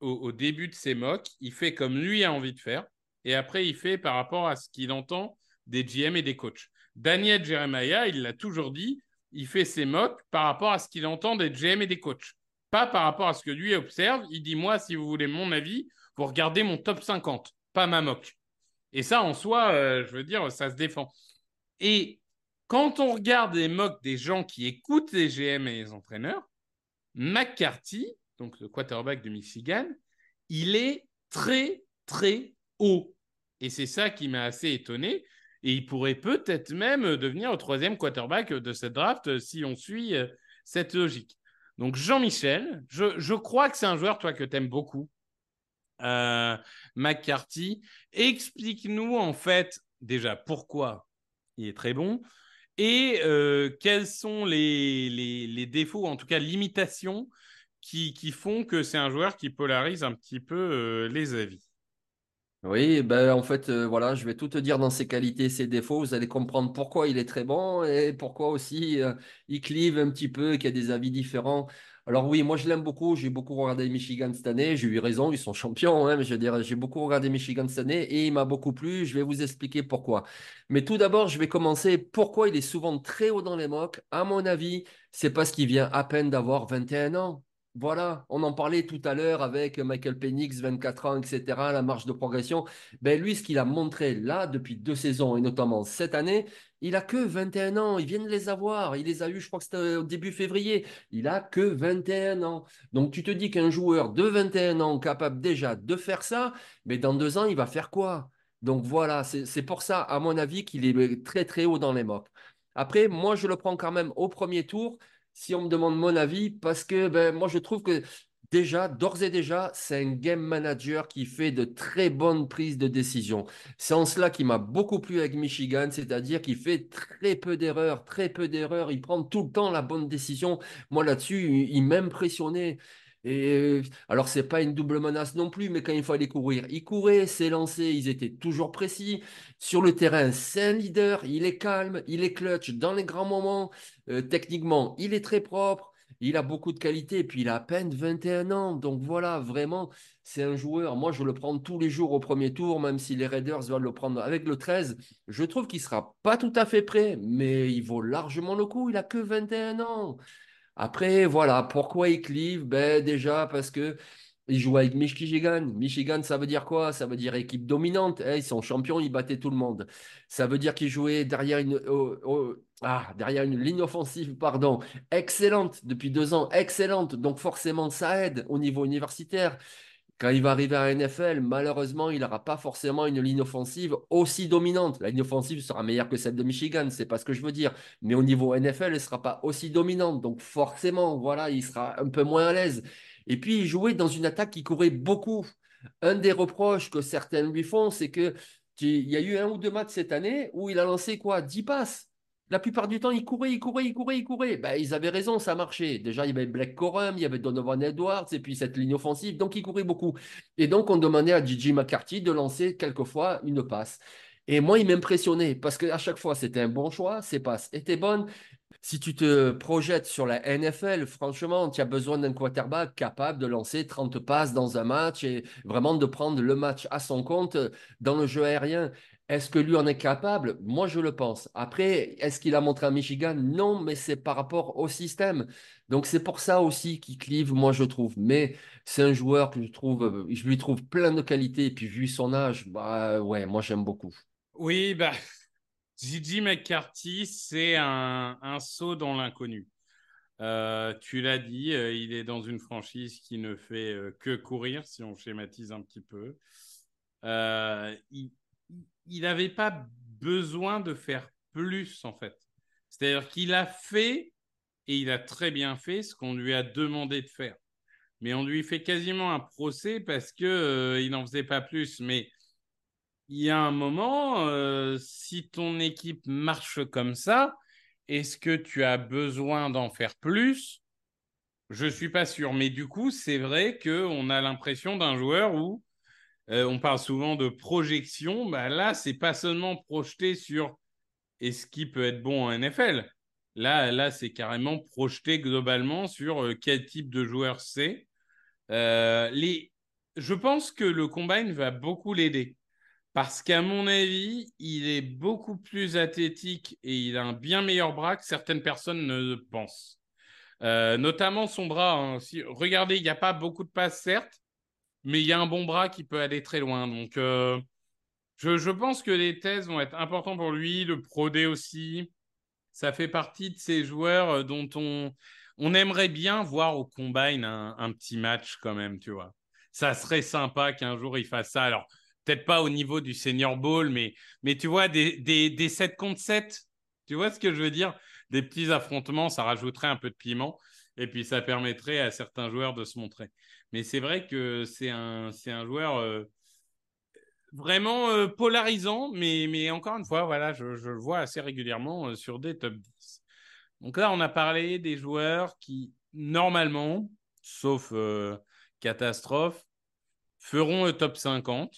au, au, début de ses mocks, il fait comme lui a envie de faire, et après il fait par rapport à ce qu'il entend des GM et des coachs. Daniel Jeremiah, il l'a toujours dit, il fait ses mocks par rapport à ce qu'il entend des GM et des coachs. Pas par rapport à ce que lui observe. Il dit, moi, si vous voulez mon avis, vous regardez mon top 50, pas ma mock. Et ça, en soi, euh, je veux dire, ça se défend. Et quand on regarde les mocks des gens qui écoutent les GM et les entraîneurs, McCarthy, donc le quarterback de Michigan, il est très, très, haut. Et c'est ça qui m'a assez étonné. Et il pourrait peut-être même devenir le troisième quarterback de cette draft si on suit euh, cette logique. Donc Jean-Michel, je, crois que c'est un joueur, toi, que tu aimes beaucoup. Euh, McCarthy, explique-nous en fait déjà pourquoi il est très bon et euh, quels sont les, défauts, en tout cas limitations, qui font que c'est un joueur qui polarise un petit peu les avis. Oui, ben en fait, euh, voilà, je vais tout te dire dans ses qualités, ses défauts. Vous allez comprendre pourquoi il est très bon et pourquoi aussi euh, il clive un petit peu, qu'il y a des avis différents. Alors oui, moi je l'aime beaucoup. J'ai beaucoup regardé Michigan cette année. J'ai eu raison, ils sont champions. Hein, mais je veux j'ai beaucoup regardé Michigan cette année et il m'a beaucoup plu. Je vais vous expliquer pourquoi. Mais tout d'abord, je vais commencer pourquoi il est souvent très haut dans les mocks? À mon avis, c'est parce qu'il vient à peine d'avoir 21 ans. Voilà, on en parlait tout à l'heure avec Michael Penix, 24 ans, etc., la marge de progression. Ben lui, ce qu'il a montré là depuis deux saisons, et notamment cette année, il a que 21 ans. Il vient de les avoir. Il les a eu, je crois que c'était au début février. Il a que 21 ans. Donc tu te dis qu'un joueur de 21 ans capable déjà de faire ça, mais dans deux ans, il va faire quoi? Donc voilà, c'est pour ça, à mon avis, qu'il est très très haut dans les mocks. Après, moi, je le prends quand même au premier tour si on me demande mon avis, parce que ben, moi, je trouve que déjà, d'ores et déjà, c'est un game manager qui fait de très bonnes prises de décision. C'est en cela qui m'a beaucoup plu avec Michigan, c'est-à-dire qu'il fait très peu d'erreurs, très peu d'erreurs. Il prend tout le temps la bonne décision. Moi, là-dessus, il m'impressionnait. Et alors, c'est pas une double menace non plus, mais quand il fallait courir, il courait, s'élançait, ils étaient toujours précis. Sur le terrain, c'est un leader, il est calme, il est clutch dans les grands moments. Euh, techniquement, il est très propre, il a beaucoup de qualité, puis il a à peine 21 ans. Donc voilà, vraiment, c'est un joueur. Moi, je le prends tous les jours au premier tour, même si les Raiders veulent le prendre avec le 13. Je trouve qu'il sera pas tout à fait prêt, mais il vaut largement le coup. Il a que 21 ans. Après, voilà, pourquoi il clive? Ben, Déjà parce que il joue avec Michigan. Michigan, ça veut dire quoi? Ça veut dire équipe dominante. Eh, ils sont champions, ils battaient tout le monde. Ça veut dire qu'il jouait derrière une, ah, derrière une ligne offensive pardon, excellente depuis deux ans, excellente. Donc forcément, ça aide au niveau universitaire. Quand il va arriver à NFL, malheureusement, il n'aura pas forcément une ligne offensive aussi dominante. La ligne offensive sera meilleure que celle de Michigan, c'est pas ce que je veux dire. Mais au niveau NFL, elle ne sera pas aussi dominante. Donc forcément, voilà, il sera un peu moins à l'aise. Et puis, il jouait dans une attaque qui courait beaucoup. Un des reproches que certains lui font, c'est que il y a eu un ou deux matchs cette année où il a lancé quoi? 10 passes. La plupart du temps, ils couraient, ils couraient, ils couraient, ils couraient. Ben, ils avaient raison, ça marchait. Déjà, il y avait Black Corum, il y avait Donovan Edwards, et puis cette ligne offensive, donc ils couraient beaucoup. Et donc, on demandait à Gigi McCarthy de lancer quelquefois une passe. Et moi, il m'impressionnait parce qu'à chaque fois, c'était un bon choix, ses passes étaient bonnes. Si tu te projettes sur la NFL, franchement, tu as besoin d'un quarterback capable de lancer 30 passes dans un match et vraiment de prendre le match à son compte dans le jeu aérien. Est-ce que lui en est capable? Moi, je le pense. Après, est-ce qu'il a montré à Michigan? Non, mais c'est par rapport au système. Donc, c'est pour ça aussi qu'il clive, moi, je trouve. Mais c'est un joueur que je trouve, je lui trouve plein de qualités. Et puis, vu son âge, bah ouais, moi, j'aime beaucoup. Oui, bah, Gigi McCarthy, c'est un, saut dans l'inconnu. Euh, tu l'as dit, euh, il est dans une franchise qui ne fait euh, que courir, si on schématise un petit peu. il, n'avait pas besoin de faire plus, en fait. C'est-à-dire qu'il a fait, et il a très bien fait, ce qu'on lui a demandé de faire. Mais on lui fait quasiment un procès parce qu'il n'en faisait pas plus. Mais il y a un moment, euh, si ton équipe marche comme ça, est-ce que tu as besoin d'en faire plus? Je ne suis pas sûr. Mais du coup, c'est vrai qu'on a l'impression d'un joueur où euh, on parle souvent de projection. Bah là, c'est pas seulement projeté sur est-ce qu'il peut être bon en NFL. Là, là c'est carrément projeté globalement sur euh, quel type de joueur c'est. Les... Je pense que le combine va beaucoup l'aider. Parce qu'à mon avis, il est beaucoup plus athlétique et il a un bien meilleur bras que certaines personnes ne pensent. notamment son bras. Hein. regardez, il n'y a pas beaucoup de passes, certes, mais il y a un bon bras qui peut aller très loin. Donc, euh, je, pense que les thèses vont être importantes pour lui, le Pro aussi. Ça fait partie de ces joueurs euh, dont on, on aimerait bien voir au combine un, petit match quand même, tu vois. Ça serait sympa qu'un jour il fasse ça. Alors, peut-être pas au niveau du Senior Bowl, mais, mais tu vois, des, des, des 7 contre 7. Tu vois ce que je veux dire? Des petits affrontements, ça rajouterait un peu de piment. Et puis, ça permettrait à certains joueurs de se montrer. Mais c'est vrai que c'est un, un joueur euh, vraiment euh, polarisant. Mais, mais encore une fois, voilà, je, je le vois assez régulièrement euh, sur des top 10. Donc là, on a parlé des joueurs qui, normalement, sauf catastrophe, feront le top 50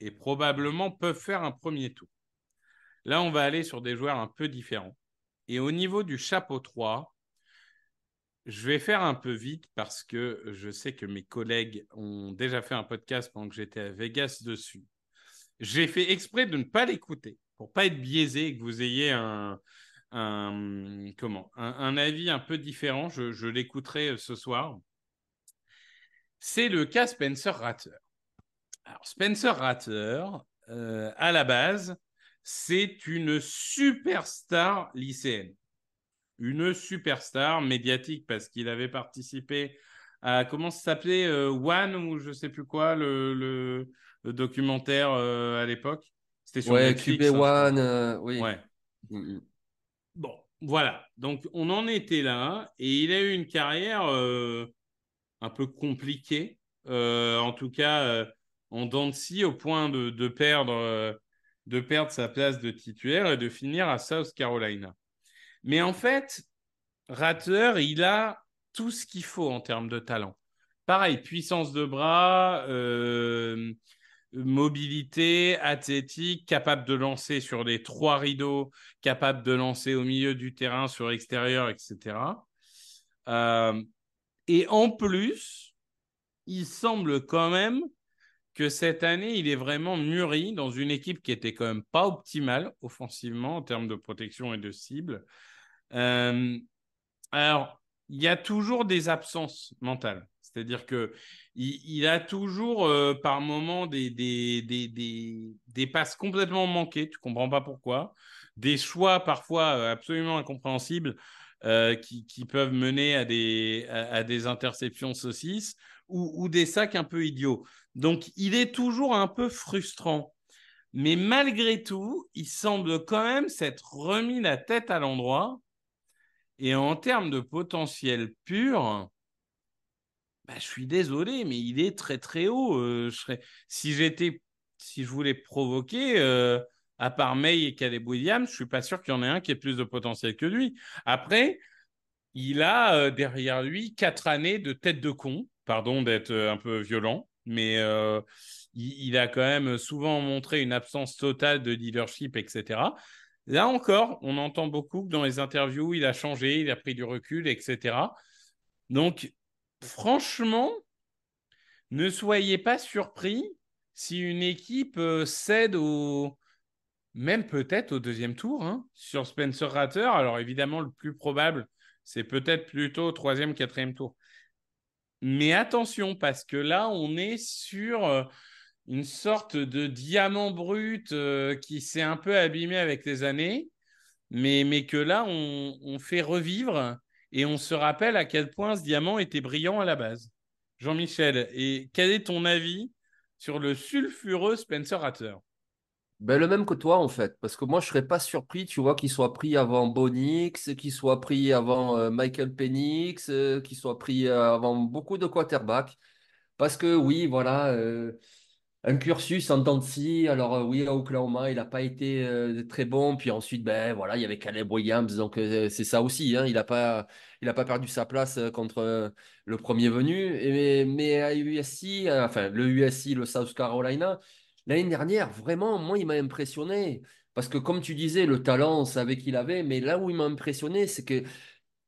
et probablement peuvent faire un premier tour. Là, on va aller sur des joueurs un peu différents. Et au niveau du chapeau 3, je vais faire un peu vite parce que je sais que mes collègues ont déjà fait un podcast pendant que j'étais à Vegas dessus. J'ai fait exprès de ne pas l'écouter pour pas être biaisé et que vous ayez un, comment, un, avis un peu différent. Je, je l'écouterai ce soir. C'est le cas Spencer Ratter. Alors, Spencer Ratter, euh, à la base, c'est une superstar lycéenne. Une superstar médiatique parce qu'il avait participé à, comment ça s'appelait, euh, One ou je sais plus quoi, le, le, le documentaire euh, à l'époque. C'était sur ouais, Netflix, QB hein, One, oui. Ouais. Mm -hmm. Bon, voilà. Donc, on en était là et il a eu une carrière un peu compliquée, en tout cas en dents de scie, au point de, de perdre, euh, de perdre sa place de titulaire et de finir à South Carolina. Mais en fait, Ratter, il a tout ce qu'il faut en termes de talent. Pareil, puissance de bras, euh, mobilité, athlétique, capable de lancer sur les trois rideaux, capable de lancer au milieu du terrain, sur l'extérieur, etc. Euh, et en plus, il semble quand même que cette année, il est vraiment mûri dans une équipe qui était quand même pas optimale offensivement en termes de protection et de cible. Euh, alors, il y a toujours des absences mentales. C'est-à-dire que il, a toujours euh, par moments des, passes complètement manquées, tu comprends pas pourquoi, des choix parfois euh, absolument incompréhensibles qui, peuvent mener à des, interceptions saucisses ou, des sacs un peu idiots. Donc il est toujours un peu frustrant. Mais malgré tout, il semble quand même s'être remis la tête à l'endroit. Et en termes de potentiel pur, bah, je suis désolé, mais il est très très haut. Euh. Si j'étais, si je voulais provoquer, euh, à part May et Caleb Williams, je suis pas sûr qu'il y en ait un qui ait plus de potentiel que lui. Après, il a euh, derrière lui quatre années de tête de con. Pardon d'être un peu violent, mais euh, il, a quand même souvent montré une absence totale de leadership, etc. Là encore, on entend beaucoup dans les interviews, il a changé, il a pris du recul, etc. Donc, franchement, ne soyez pas surpris si une équipe euh, cède même peut-être au deuxième tour hein, sur Spencer Ratter. Alors évidemment, le plus probable, c'est peut-être plutôt au troisième, quatrième tour. Mais attention, parce que là, on est sur euh, une sorte de diamant brut euh, qui s'est un peu abîmé avec les années, mais, que là, on, on fait revivre et on se rappelle à quel point ce diamant était brillant à la base. Jean-Michel, et quel est ton avis sur le sulfureux Spencer Ratter ben, le même que toi, en fait. Parce que moi, je serais pas surpris, tu vois, qu'il soit pris avant Bonix, qu'il soit pris avant euh, Michael Penix, euh, qu'il soit pris euh, avant beaucoup de quarterbacks. Parce que, oui, voilà, un cursus en temps de scie. Alors, oui, à Oklahoma, il n'a pas été très bon. Puis ensuite, ben voilà, il y avait Caleb Williams. Donc, c'est ça aussi. Hein, il n'a pas, il a pas perdu sa place contre le premier venu. Et, mais à USC, enfin, le USC, le South Carolina, l'année dernière, vraiment, moi, il m'a impressionné. Parce que, comme tu disais, le talent, on savait qu'il avait. Mais là où il m'a impressionné, c'est que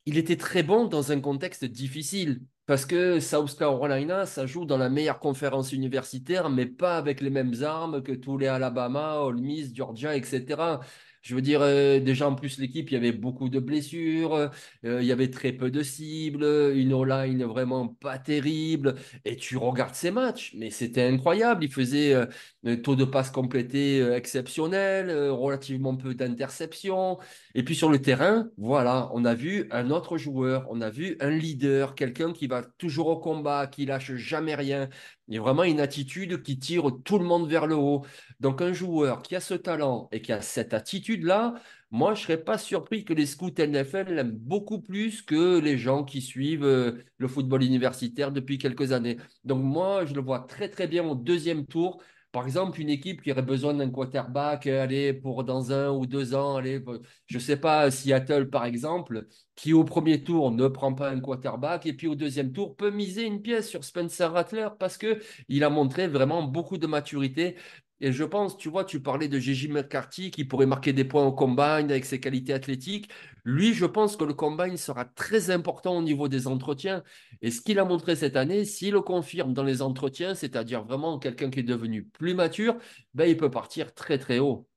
il était très bon dans un contexte difficile. Parce que South Carolina, ça joue dans la meilleure conférence universitaire, mais pas avec les mêmes armes que tous les Alabama, Ole Miss, Georgia, etc. Je veux dire, euh, déjà en plus, l'équipe, il y avait beaucoup de blessures, euh, il y avait très peu de cibles, une O-line vraiment pas terrible. Et tu regardes ces matchs, mais c'était incroyable. Il faisait euh, un taux de passe complété exceptionnel, relativement peu d'interceptions. Et puis sur le terrain, voilà, on a vu un autre joueur, on a vu un leader, quelqu'un qui va toujours au combat, qui lâche jamais rien. Il y a vraiment une attitude qui tire tout le monde vers le haut. Donc un joueur qui a ce talent et qui a cette attitude-là, moi, je ne serais pas surpris que les scouts NFL l'aiment beaucoup plus que les gens qui suivent euh, le football universitaire depuis quelques années. Donc moi, je le vois très très bien au deuxième tour. Par exemple, une équipe qui aurait besoin d'un quarterback, euh, allez, pour dans un ou deux ans, allez, je ne sais pas, Seattle par exemple, qui au premier tour ne prend pas un quarterback et puis au deuxième tour peut miser une pièce sur Spencer Rattler parce qu'il a montré vraiment beaucoup de maturité et je pense, tu vois, tu parlais de Gigi McCarthy qui pourrait marquer des points au combine avec ses qualités athlétiques. Lui, je pense que le combine sera très important au niveau des entretiens. Et ce qu'il a montré cette année, s'il le confirme dans les entretiens, c'est-à-dire vraiment quelqu'un qui est devenu plus mature, ben, il peut partir très très haut.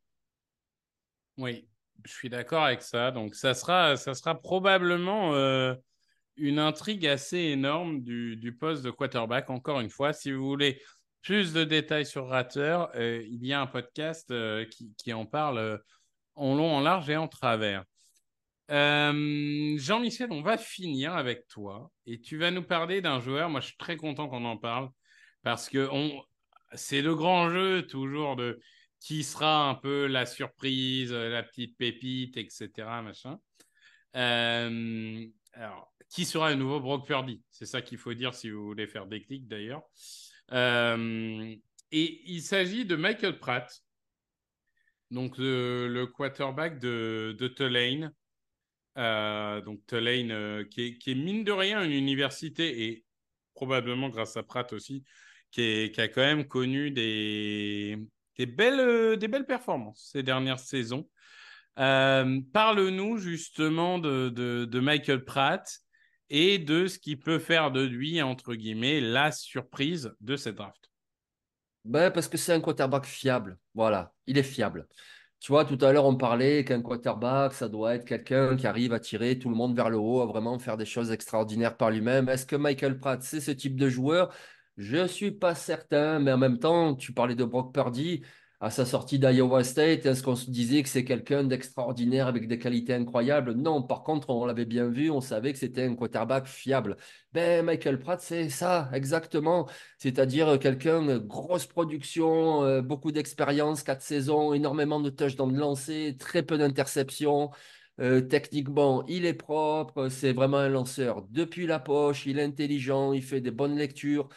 Oui, je suis d'accord avec ça. Donc ça sera, ça sera probablement euh, une intrigue assez énorme du, du poste de quarterback. Encore une fois, si vous voulez plus de détails sur Ratter, euh, il y a un podcast euh, qui, en parle euh, en long, en large et en travers. Jean-Michel, on va finir avec toi et tu vas nous parler d'un joueur. Moi, je suis très content qu'on en parle parce que c'est le grand jeu toujours de qui sera un peu la surprise, la petite pépite, etc. Machin. alors, qui sera le nouveau Brock Purdy? C'est ça qu'il faut dire si vous voulez faire des clics d'ailleurs. Euh, et il s'agit de Michael Pratt, donc le, quarterback de, Tulane. Euh, donc Tulane, euh, qui, est, mine de rien une université, et probablement grâce à Pratt aussi, qui, a quand même connu des, belles, performances ces dernières saisons. Parle-nous justement de, Michael Pratt et de ce qui peut faire de lui, entre guillemets, la surprise de cette draft. Ben, parce que c'est un quarterback fiable. Voilà, il est fiable. Tu vois, tout à l'heure, on parlait qu'un quarterback, ça doit être quelqu'un qui arrive à tirer tout le monde vers le haut, à vraiment faire des choses extraordinaires par lui-même. Est-ce que Michael Pratt, c'est ce type de joueur? Je ne suis pas certain, mais en même temps, tu parlais de Brock Purdy à sa sortie d'Iowa State Est-ce qu'on se disait que c'est quelqu'un d'extraordinaire avec des qualités incroyables? Non, par contre, on l'avait bien vu, on savait que c'était un quarterback fiable. Ben, Michael Pratt, c'est ça, exactement. C'est-à-dire quelqu'un, grosse production, euh, beaucoup d'expérience, quatre saisons, énormément de touchdowns lancés, très peu d'interceptions. Euh, techniquement, il est propre, c'est vraiment un lanceur depuis la poche, il est intelligent, il fait des bonnes lectures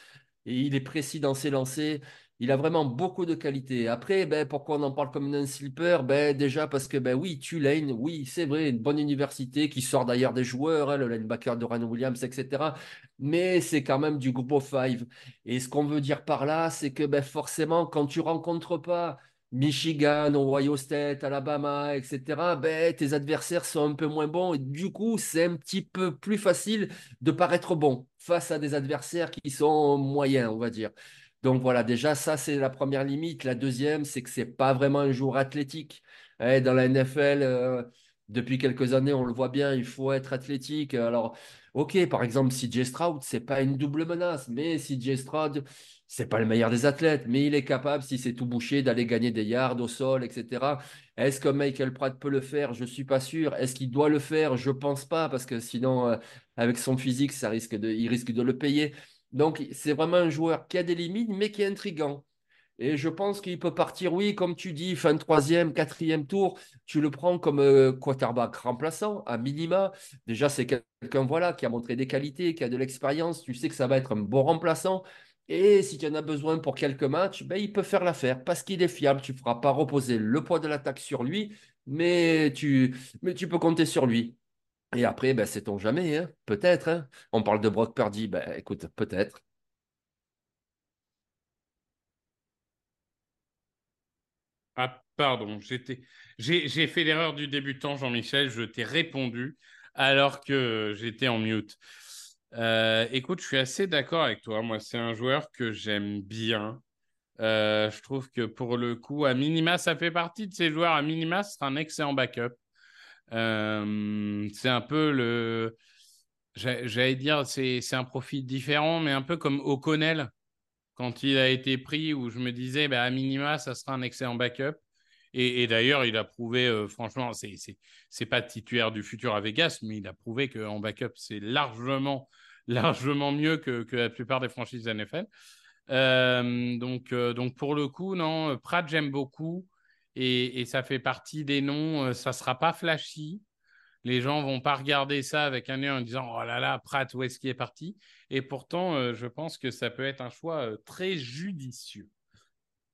et il est précis dans ses lancers. Il a vraiment beaucoup de qualités. Après, ben, pourquoi on en parle comme un sleeper ben, Déjà parce que, ben, oui, Tulane, oui, c'est vrai, une bonne université qui sort d'ailleurs des joueurs, hein, le linebacker de Ryan Williams, etc. Mais c'est quand même du groupe of five. Et ce qu'on veut dire par là, c'est que ben, forcément, quand tu rencontres pas Michigan, Ohio State, Alabama, etc., ben, tes adversaires sont un peu moins bons. Du coup, c'est un petit peu plus facile de paraître bon face à des adversaires qui sont moyens, on va dire. Donc voilà, déjà, ça, c'est la première limite. La deuxième, c'est que ce n'est pas vraiment un joueur athlétique. Eh, dans la NFL, euh, depuis quelques années, on le voit bien, il faut être athlétique. Alors, ok, par exemple, CJ Stroud, ce n'est pas une double menace, mais CJ Stroud, c'est pas le meilleur des athlètes, mais il est capable, si c'est tout bouché, d'aller gagner des yards au sol, etc. Est-ce que Michael Pratt peut le faire? Je ne suis pas sûr. Est-ce qu'il doit le faire? Je ne pense pas, parce que sinon, euh, avec son physique, ça risque de, il risque de le payer. Donc, c'est vraiment un joueur qui a des limites, mais qui est intrigant. Et je pense qu'il peut partir, oui, comme tu dis, fin troisième, quatrième tour, tu le prends comme euh, quarterback remplaçant, à minima. Déjà, c'est quelqu'un voilà, qui a montré des qualités, qui a de l'expérience. Tu sais que ça va être un bon remplaçant. Et si tu en as besoin pour quelques matchs, ben, il peut faire l'affaire parce qu'il est fiable. Tu ne feras pas reposer le poids de l'attaque sur lui, mais tu, mais tu peux compter sur lui. Et après, ben, sait-on jamais, hein? Peut-être. Hein? On parle de Brock Purdy, ben, écoute, peut-être. Ah, pardon, j'ai, fait l'erreur du débutant, Jean-Michel. Je t'ai répondu alors que j'étais en mute. Euh, écoute, je suis assez d'accord avec toi. Moi, c'est un joueur que j'aime bien. Euh, je trouve que pour le coup, à minima, ça fait partie de ces joueurs. À minima, ce sera un excellent backup. Euh, c'est un peu le. J'allais dire, c'est un profil différent, mais un peu comme O'Connell, quand il a été pris, où je me disais, bah, à minima, ça sera un excellent backup. Et, d'ailleurs, il a prouvé, euh, franchement, c'est pas titulaire du futur à Vegas, mais il a prouvé qu'en backup, c'est largement, largement mieux que, que, la plupart des franchises NFL. Euh, donc, donc, pour le coup, non, Pratt, j'aime beaucoup. Et, ça fait partie des noms. ça ne sera pas flashy. Les gens vont pas regarder ça avec un œil en disant Oh là là, Pratt, où est-ce qu'il est parti? Et pourtant, je pense que ça peut être un choix très judicieux.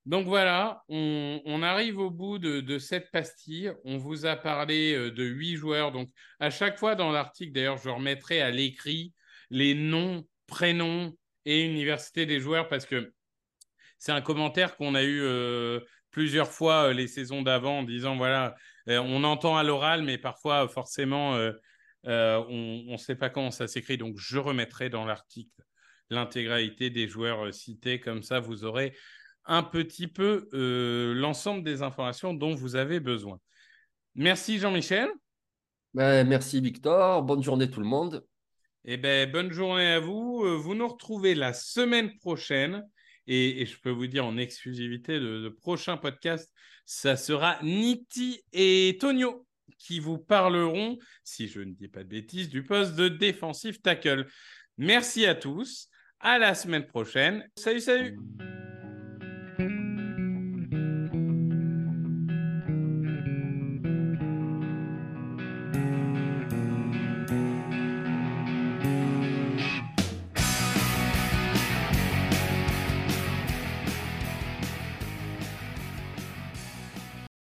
Donc voilà, on, arrive au bout de, cette pastille. On vous a parlé euh, de huit joueurs. Donc à chaque fois dans l'article, d'ailleurs, je remettrai à l'écrit les noms, prénoms et universités des joueurs parce que c'est un commentaire qu'on a eu euh, plusieurs fois euh, les saisons d'avant en disant voilà, on entend à l'oral, mais parfois forcément on ne sait pas comment ça s'écrit. Donc je remettrai dans l'article l'intégralité des joueurs cités. Comme ça, vous aurez un petit peu euh, l'ensemble des informations dont vous avez besoin. Merci Jean-Michel. Ben, merci Victor. Bonne journée tout le monde. Eh ben, bonne journée à vous. Euh, vous nous retrouvez la semaine prochaine. Et, je peux vous dire en exclusivité, le, le, prochain podcast, ça sera Niti et Tonio qui vous parleront, si je ne dis pas de bêtises, du poste de défensif tackle. Merci à tous. À la semaine prochaine. Salut, salut.